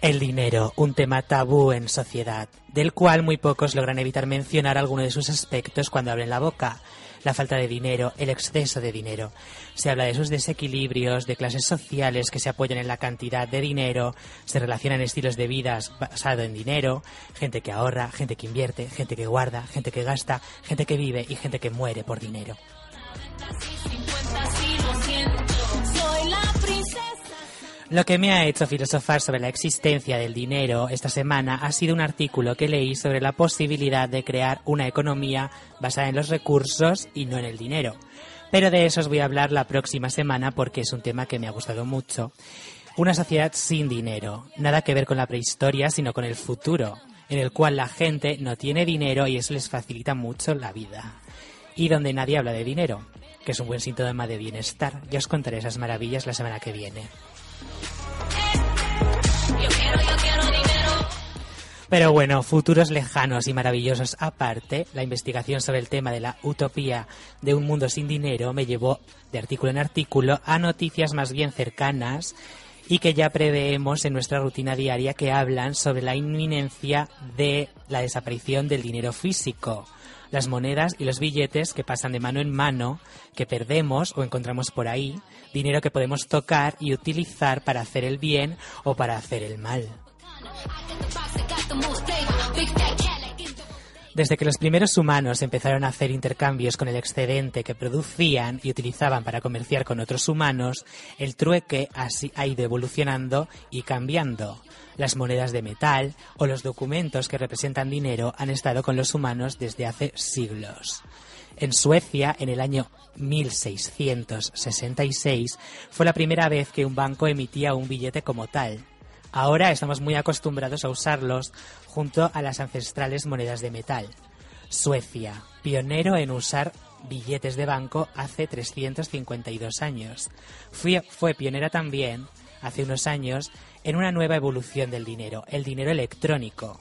El dinero, un tema tabú en sociedad, del cual muy pocos logran evitar mencionar alguno de sus aspectos cuando abren la boca. La falta de dinero, el exceso de dinero. Se habla de sus desequilibrios, de clases sociales que se apoyan en la cantidad de dinero, se relacionan estilos de vida basado en dinero, gente que ahorra, gente que invierte, gente que guarda, gente que gasta, gente que vive y gente que muere por dinero. Lo que me ha hecho filosofar sobre la existencia del dinero esta semana ha sido un artículo que leí sobre la posibilidad de crear una economía basada en los recursos y no en el dinero. Pero de eso os voy a hablar la próxima semana porque es un tema que me ha gustado mucho. Una sociedad sin dinero, nada que ver con la prehistoria, sino con el futuro, en el cual la gente no tiene dinero y eso les facilita mucho la vida. Y donde nadie habla de dinero, que es un buen síntoma de bienestar. Ya os contaré esas maravillas la semana que viene. Pero bueno, futuros lejanos y maravillosos aparte, la investigación sobre el tema de la utopía de un mundo sin dinero me llevó de artículo en artículo a noticias más bien cercanas y que ya preveemos en nuestra rutina diaria que hablan sobre la inminencia de la desaparición del dinero físico. Las monedas y los billetes que pasan de mano en mano, que perdemos o encontramos por ahí, dinero que podemos tocar y utilizar para hacer el bien o para hacer el mal. Desde que los primeros humanos empezaron a hacer intercambios con el excedente que producían y utilizaban para comerciar con otros humanos, el trueque así ha ido evolucionando y cambiando. Las monedas de metal o los documentos que representan dinero han estado con los humanos desde hace siglos. En Suecia, en el año 1666, fue la primera vez que un banco emitía un billete como tal. Ahora estamos muy acostumbrados a usarlos junto a las ancestrales monedas de metal. Suecia, pionero en usar billetes de banco hace 352 años. Fue, fue pionera también, hace unos años, en una nueva evolución del dinero, el dinero electrónico,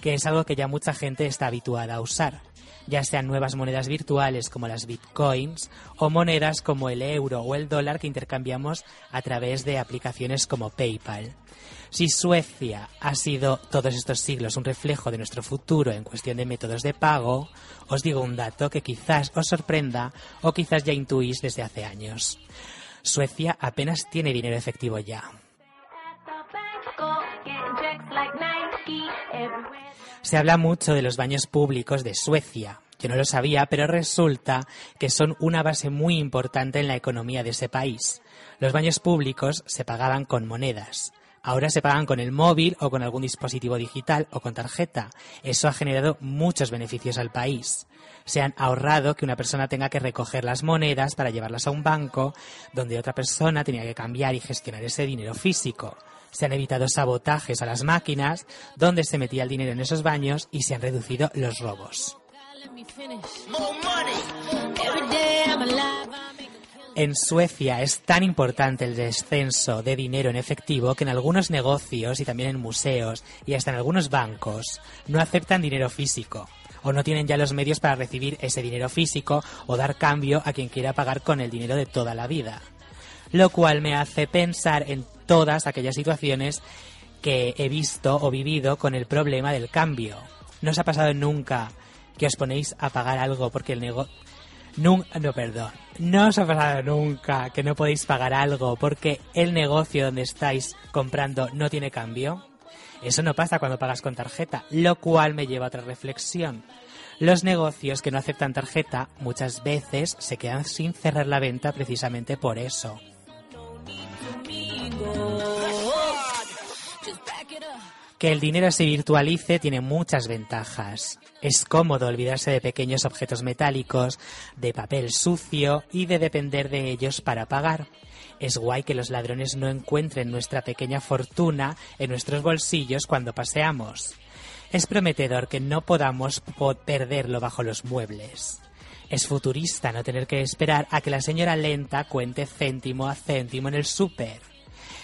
que es algo que ya mucha gente está habituada a usar, ya sean nuevas monedas virtuales como las bitcoins o monedas como el euro o el dólar que intercambiamos a través de aplicaciones como PayPal. Si Suecia ha sido todos estos siglos un reflejo de nuestro futuro en cuestión de métodos de pago, os digo un dato que quizás os sorprenda o quizás ya intuís desde hace años. Suecia apenas tiene dinero efectivo ya. Se habla mucho de los baños públicos de Suecia. Yo no lo sabía, pero resulta que son una base muy importante en la economía de ese país. Los baños públicos se pagaban con monedas. Ahora se pagan con el móvil o con algún dispositivo digital o con tarjeta. Eso ha generado muchos beneficios al país. Se han ahorrado que una persona tenga que recoger las monedas para llevarlas a un banco, donde otra persona tenía que cambiar y gestionar ese dinero físico. Se han evitado sabotajes a las máquinas, donde se metía el dinero en esos baños y se han reducido los robos. En Suecia es tan importante el descenso de dinero en efectivo que en algunos negocios y también en museos y hasta en algunos bancos no aceptan dinero físico o no tienen ya los medios para recibir ese dinero físico o dar cambio a quien quiera pagar con el dinero de toda la vida. Lo cual me hace pensar en todas aquellas situaciones que he visto o vivido con el problema del cambio. ¿No os ha pasado nunca que os ponéis a pagar algo porque el negocio... no, perdón. No os ha pasado nunca que no podéis pagar algo porque el negocio donde estáis comprando no tiene cambio. Eso no pasa cuando pagas con tarjeta, lo cual me lleva a otra reflexión. Los negocios que no aceptan tarjeta muchas veces se quedan sin cerrar la venta precisamente por eso. Que el dinero se virtualice tiene muchas ventajas. Es cómodo olvidarse de pequeños objetos metálicos, de papel sucio y de depender de ellos para pagar. Es guay que los ladrones no encuentren nuestra pequeña fortuna en nuestros bolsillos cuando paseamos. Es prometedor que no podamos po- perderlo bajo los muebles. Es futurista no tener que esperar a que la señora lenta cuente céntimo a céntimo en el súper.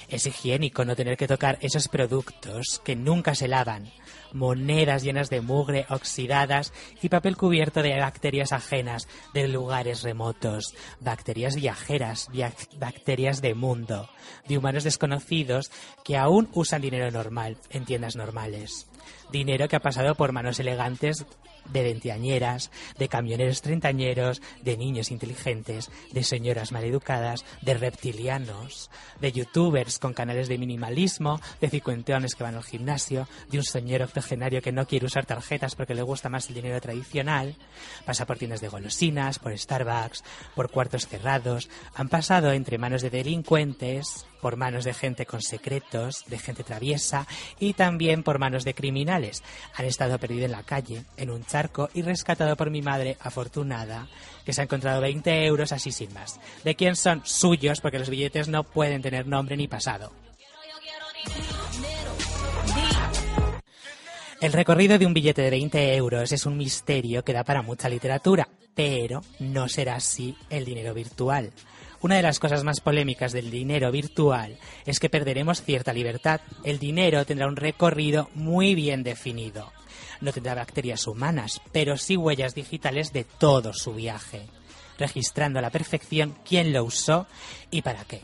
Es higiénico no tener que tocar esos productos que nunca se lavan, monedas llenas de mugre oxidadas y papel cubierto de bacterias ajenas de lugares remotos, bacterias viajeras, via- bacterias de mundo, de humanos desconocidos que aún usan dinero normal en tiendas normales. Dinero que ha pasado por manos elegantes de veinteañeras, de camioneros treintañeros, de niños inteligentes, de señoras maleducadas, de reptilianos, de youtubers con canales de minimalismo, de cincuentones que van al gimnasio, de un señor octogenario que no quiere usar tarjetas porque le gusta más el dinero tradicional, pasa por tiendas de golosinas, por Starbucks, por cuartos cerrados, han pasado entre manos de delincuentes, por manos de gente con secretos, de gente traviesa y también por manos de criminales. Han estado perdidos en la calle, en un charco y rescatado por mi madre afortunada, que se ha encontrado 20 euros así sin más. ¿De quién son? Suyos, porque los billetes no pueden tener nombre ni pasado. El recorrido de un billete de 20 euros es un misterio que da para mucha literatura, pero no será así el dinero virtual. Una de las cosas más polémicas del dinero virtual es que perderemos cierta libertad. El dinero tendrá un recorrido muy bien definido. No tendrá bacterias humanas, pero sí huellas digitales de todo su viaje, registrando a la perfección quién lo usó y para qué.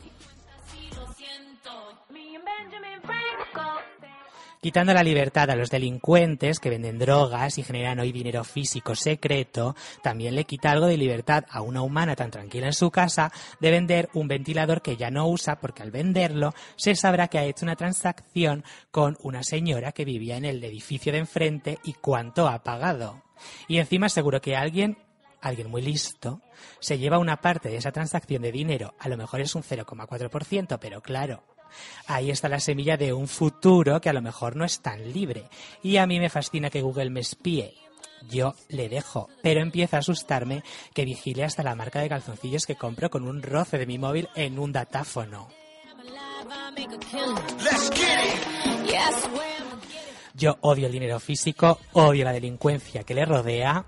Quitando la libertad a los delincuentes que venden drogas y generan hoy dinero físico secreto, también le quita algo de libertad a una humana tan tranquila en su casa de vender un ventilador que ya no usa porque al venderlo se sabrá que ha hecho una transacción con una señora que vivía en el edificio de enfrente y cuánto ha pagado. Y encima seguro que alguien alguien muy listo, se lleva una parte de esa transacción de dinero, a lo mejor es un 0,4%, pero claro, ahí está la semilla de un futuro que a lo mejor no es tan libre. Y a mí me fascina que Google me espíe. Yo le dejo, pero empieza a asustarme que vigile hasta la marca de calzoncillos que compro con un roce de mi móvil en un datáfono. Yo odio el dinero físico, odio la delincuencia que le rodea,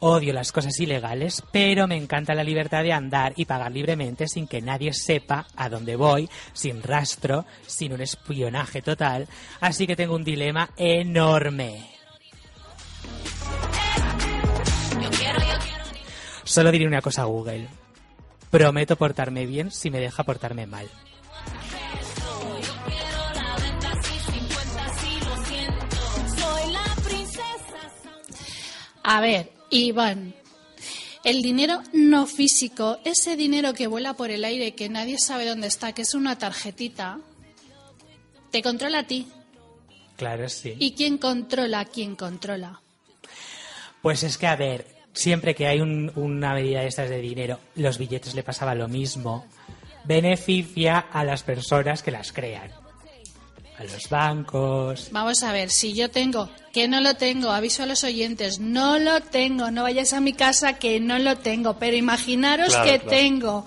odio las cosas ilegales, pero me encanta la libertad de andar y pagar libremente sin que nadie sepa a dónde voy, sin rastro, sin un espionaje total. Así que tengo un dilema enorme. Solo diré una cosa a Google. Prometo portarme bien si me deja portarme mal. A ver, Iván, el dinero no físico, ese dinero que vuela por el aire, que nadie sabe dónde está, que es una tarjetita, te controla a ti. Claro, sí. ¿Y quién controla a quién controla? Pues es que, a ver, siempre que hay un- una medida de estas de dinero, los billetes le pasaba lo mismo. Beneficia a las personas que las crean. A los bancos. Vamos a ver, si yo tengo, que no lo tengo, aviso a los oyentes, no lo tengo, no vayas a mi casa que no lo tengo, pero imaginaros Claro, que claro. tengo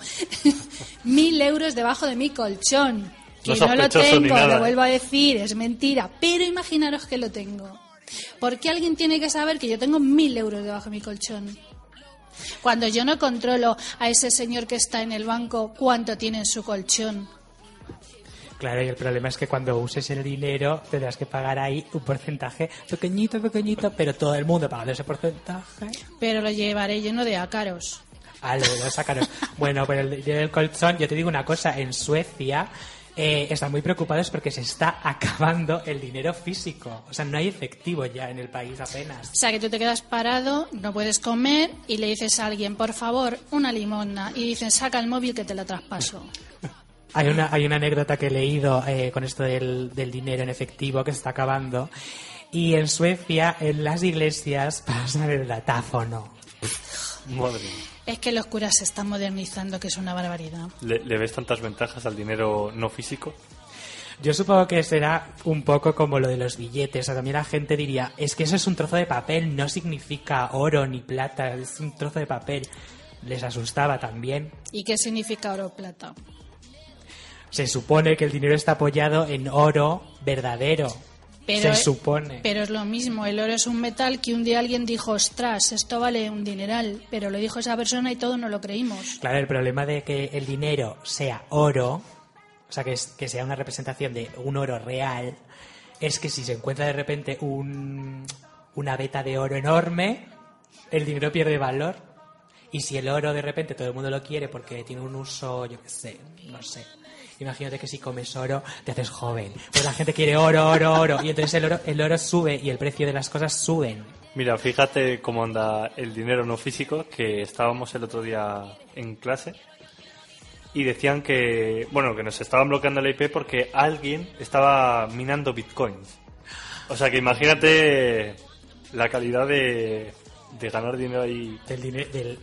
mil euros debajo de mi colchón, que No no, lo tengo, lo ¿eh? vuelvo a decir, es mentira, pero imaginaros que lo tengo. ¿Por qué alguien tiene que saber que yo tengo mil euros debajo de mi colchón? Cuando yo no controlo a ese señor que está en el banco cuánto tiene en su colchón. Claro, y el problema es que cuando uses el dinero tendrás que pagar ahí un porcentaje pequeñito, pequeñito, pero todo el mundo pagando ese porcentaje. Pero lo llevaré lleno de ácaros. Ah, lo de los ácaros. Bueno, pero el dinero del colchón, yo te digo una cosa, en Suecia eh, están muy preocupados porque se está acabando el dinero físico. O sea, no hay efectivo ya en el país apenas. O sea, que tú te quedas parado, no puedes comer y le dices a alguien, por favor, una limosna. Y dicen, saca el móvil que te lo traspaso. Hay una, hay una anécdota que he leído eh, con esto del, del dinero en efectivo que se está acabando. Y en Suecia, en las iglesias, pasan el datáfono. Madre mía. Es que los curas se están modernizando, que es una barbaridad. ¿Le, le ves tantas ventajas al dinero no físico? Yo supongo que será un poco como lo de los billetes. O sea, también la gente diría, es que eso es un trozo de papel, no significa oro ni plata, es un trozo de papel. Les asustaba también. ¿Y qué significa oro o plata? Se supone que el dinero está apoyado en oro verdadero. Pero, se supone. Pero es lo mismo, el oro es un metal que un día alguien dijo, ostras, esto vale un dineral, pero lo dijo esa persona y todos no lo creímos. Claro, el problema de que el dinero sea oro, o sea, que, es- que sea una representación de un oro real, es que si se encuentra de repente un, una veta de oro enorme, el dinero pierde valor. Y si el oro de repente todo el mundo lo quiere porque tiene un uso, yo qué sé, no sé. Imagínate que si comes oro te haces joven. Pues la gente quiere oro, oro, oro. Y entonces el oro, el oro sube y el precio de las cosas suben. Mira, fíjate cómo anda el dinero no físico, que estábamos el otro día en clase y decían que, bueno, que nos estaban bloqueando la IP porque alguien estaba minando bitcoins. O sea que imagínate la calidad de, de ganar dinero ahí. Del, dine- del,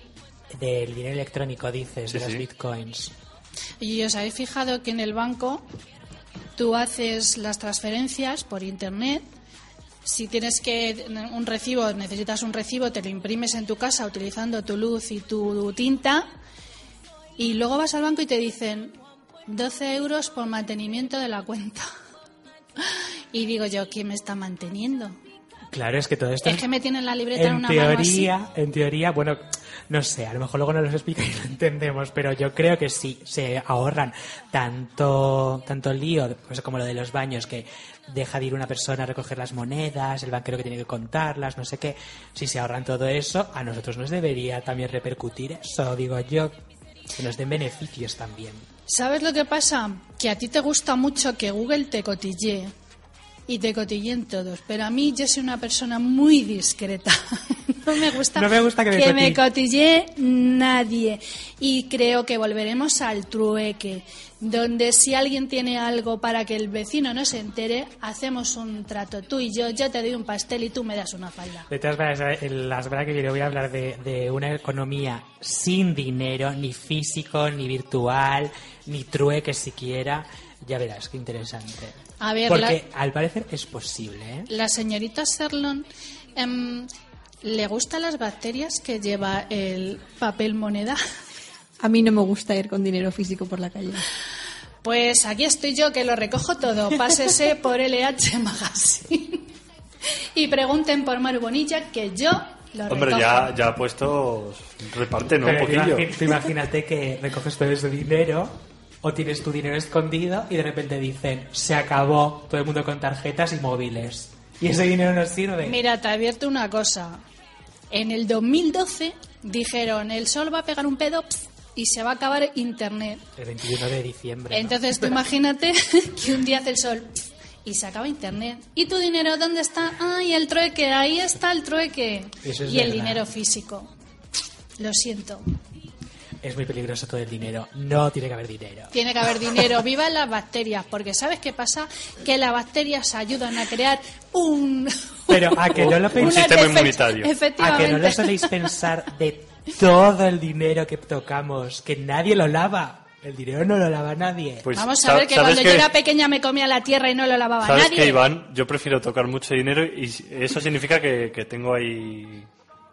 del dinero electrónico, dices, Sí, de los sí. bitcoins. Y os habéis fijado que en el banco tú haces las transferencias por internet. Si tienes que un recibo, necesitas un recibo, te lo imprimes en tu casa utilizando tu luz y tu tinta. Y luego vas al banco y te dicen 12 euros por mantenimiento de la cuenta. Y digo yo, ¿quién me está manteniendo? Claro, es que todo esto Es que me tienen la libreta en, en una mano así. teoría, en teoría, bueno, no sé, a lo mejor luego no los explica y lo entendemos, pero yo creo que sí, se ahorran tanto, tanto lío, pues como lo de los baños, que deja de ir una persona a recoger las monedas, el banquero que tiene que contarlas, no sé qué. Si se ahorran todo eso, a nosotros nos debería también repercutir eso, digo yo, que nos den beneficios también. ¿Sabes lo que pasa? Que a ti te gusta mucho que Google te cotillee y te cotilleen todos, pero a mí yo soy una persona muy discreta. no me gusta, No me gusta que me cotille- nadie. Y creo que volveremos al trueque, donde si alguien tiene algo para que el vecino no se entere, hacemos un trato tú y yo, yo te doy un pastel y tú me das una falda. De todas maneras, en la semana que viene voy a hablar de, de una economía sin dinero, ni físico, ni virtual, ni trueque siquiera. Ya verás, qué interesante. A ver, Porque al parecer es posible, ¿eh? La señorita Serlon em, le gustan las bacterias que lleva el papel moneda. A mí no me gusta ir con dinero físico por la calle. Pues aquí estoy yo que lo recojo todo. Pásese por LH Magazine y pregunten por Maru Bonilla que yo lo Hombre, recojo. ya, ya puestos reparte, ¿no? Un poquillo. imagínate que recoges todo ese dinero o tienes tu dinero escondido y de repente dicen, se acabó todo el mundo con tarjetas y móviles. Y ese dinero no sirve. Mira, te advierto una cosa. En el 2012 dijeron el sol va a pegar un pedo pf, y se va a acabar internet. El 21 de diciembre. ¿no? Entonces tú imagínate que un día hace el sol y se acaba internet. ¿Y tu dinero dónde está? ¡Ay, el trueque! Ahí está el trueque. Es y el verdad. dinero físico. Lo siento. Es muy peligroso todo el dinero. No tiene que haber dinero. Tiene que haber dinero. Viva las bacterias. Porque ¿sabes qué pasa? Que las bacterias ayudan a crear un... Pero a que no lo Un penséis, sistema defe- inmunitario. a que no lo soléis pensar de todo el dinero que tocamos, que nadie lo lava. El dinero no lo lava nadie. Pues, Vamos a ver que ¿sabes cuando yo era pequeña me comía la tierra y no lo lavaba ¿Sabes nadie. qué, Iván? Yo prefiero tocar mucho dinero y eso significa que, que tengo ahí...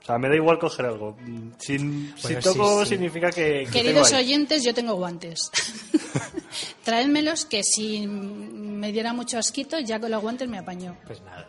O sea, me da igual coger algo. Si, si toco sí, sí. significa que, que Queridos tengo oyentes, yo tengo guantes. Traédmelos que si me diera mucho asquito, ya con los guantes me apaño. Pues nada.